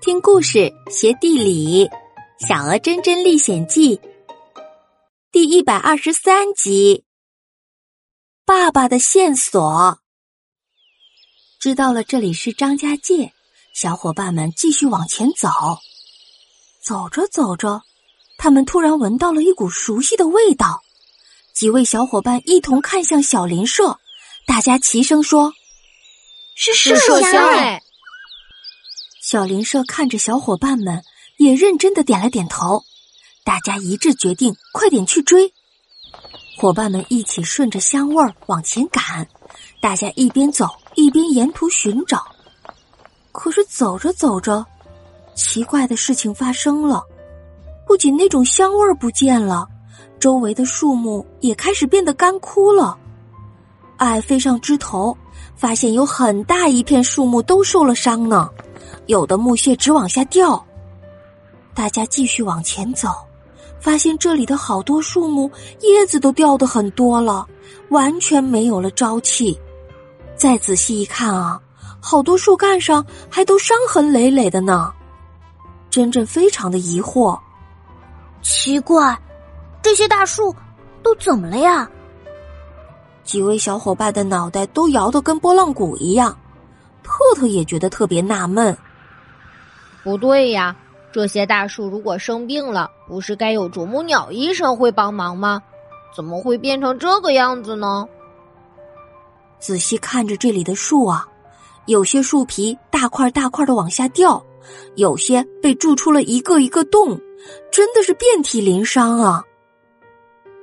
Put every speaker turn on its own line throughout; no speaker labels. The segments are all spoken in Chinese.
听故事学地理，《小鹅真真历险记》第一百二十三集。爸爸的线索。知道了，这里是张家界，小伙伴们继续往前走。走着走着，他们突然闻到了一股熟悉的味道。几位小伙伴一同看向小林社，大家齐声说：“
是麝香哎！”
小林社看着小伙伴们，也认真的点了点头。大家一致决定，快点去追。伙伴们一起顺着香味儿往前赶，大家一边走一边沿途寻找。可是走着走着，奇怪的事情发生了。不仅那种香味儿不见了，周围的树木也开始变得干枯了。爱飞上枝头，发现有很大一片树木都受了伤呢。有的木屑直往下掉，大家继续往前走，发现这里的好多树木叶子都掉的很多了，完全没有了朝气。再仔细一看啊，好多树干上还都伤痕累累的呢。真真非常的疑惑，
奇怪，这些大树都怎么了呀？
几位小伙伴的脑袋都摇得跟拨浪鼓一样，特特也觉得特别纳闷。
不对呀，这些大树如果生病了，不是该有啄木鸟医生会帮忙吗？怎么会变成这个样子呢？
仔细看着这里的树啊，有些树皮大块大块的往下掉，有些被蛀出了一个一个洞，真的是遍体鳞伤啊！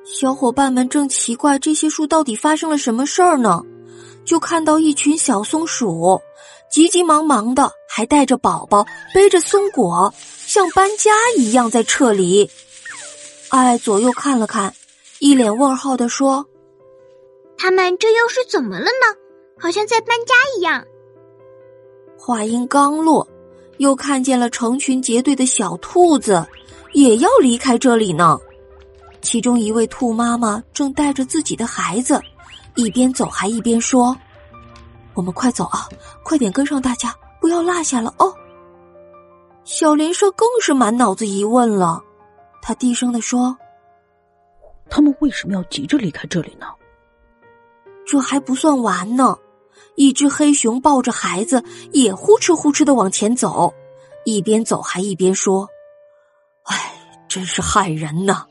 小伙伴们正奇怪这些树到底发生了什么事儿呢，就看到一群小松鼠。急急忙忙的，还带着宝宝，背着松果，像搬家一样在撤离。爱左右看了看，一脸问号的说：“
他们这又是怎么了呢？好像在搬家一样。”
话音刚落，又看见了成群结队的小兔子，也要离开这里呢。其中一位兔妈妈正带着自己的孩子，一边走还一边说。我们快走啊！快点跟上大家，不要落下了哦。小林社更是满脑子疑问了，他低声的说：“
他们为什么要急着离开这里呢？”
这还不算完呢，一只黑熊抱着孩子也呼哧呼哧的往前走，一边走还一边说：“哎，真是害人呐！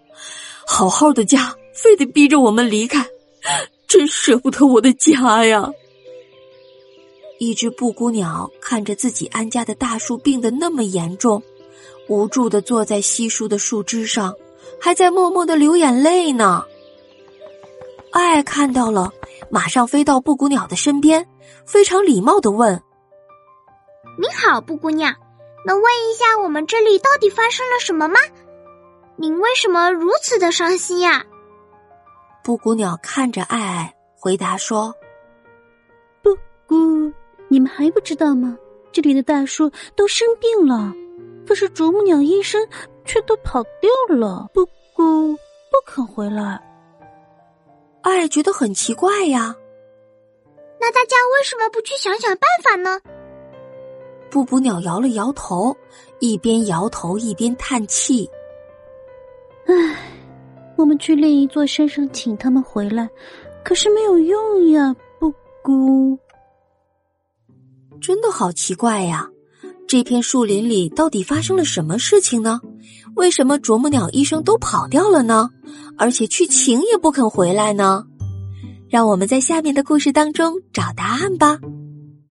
好好的家，非得逼着我们离开，真舍不得我的家呀！”一只布谷鸟看着自己安家的大树病得那么严重，无助的坐在稀疏的树枝上，还在默默的流眼泪呢。爱看到了，马上飞到布谷鸟的身边，非常礼貌的问：“
您好，布谷鸟，能问一下我们这里到底发生了什么吗？您为什么如此的伤心呀？”
布谷鸟看着爱爱，回答说：“
布谷。”你们还不知道吗？这里的大树都生病了，可是啄木鸟医生却都跑掉了，布谷不肯回来。
爱觉得很奇怪呀。
那大家为什么不去想想办法呢？
布谷鸟摇了摇头，一边摇头一边叹气。
我们去另一座山上请他们回来，可是没有用呀，布谷。
真的好奇怪呀！这片树林里到底发生了什么事情呢？为什么啄木鸟医生都跑掉了呢？而且去请也不肯回来呢？让我们在下面的故事当中找答案吧。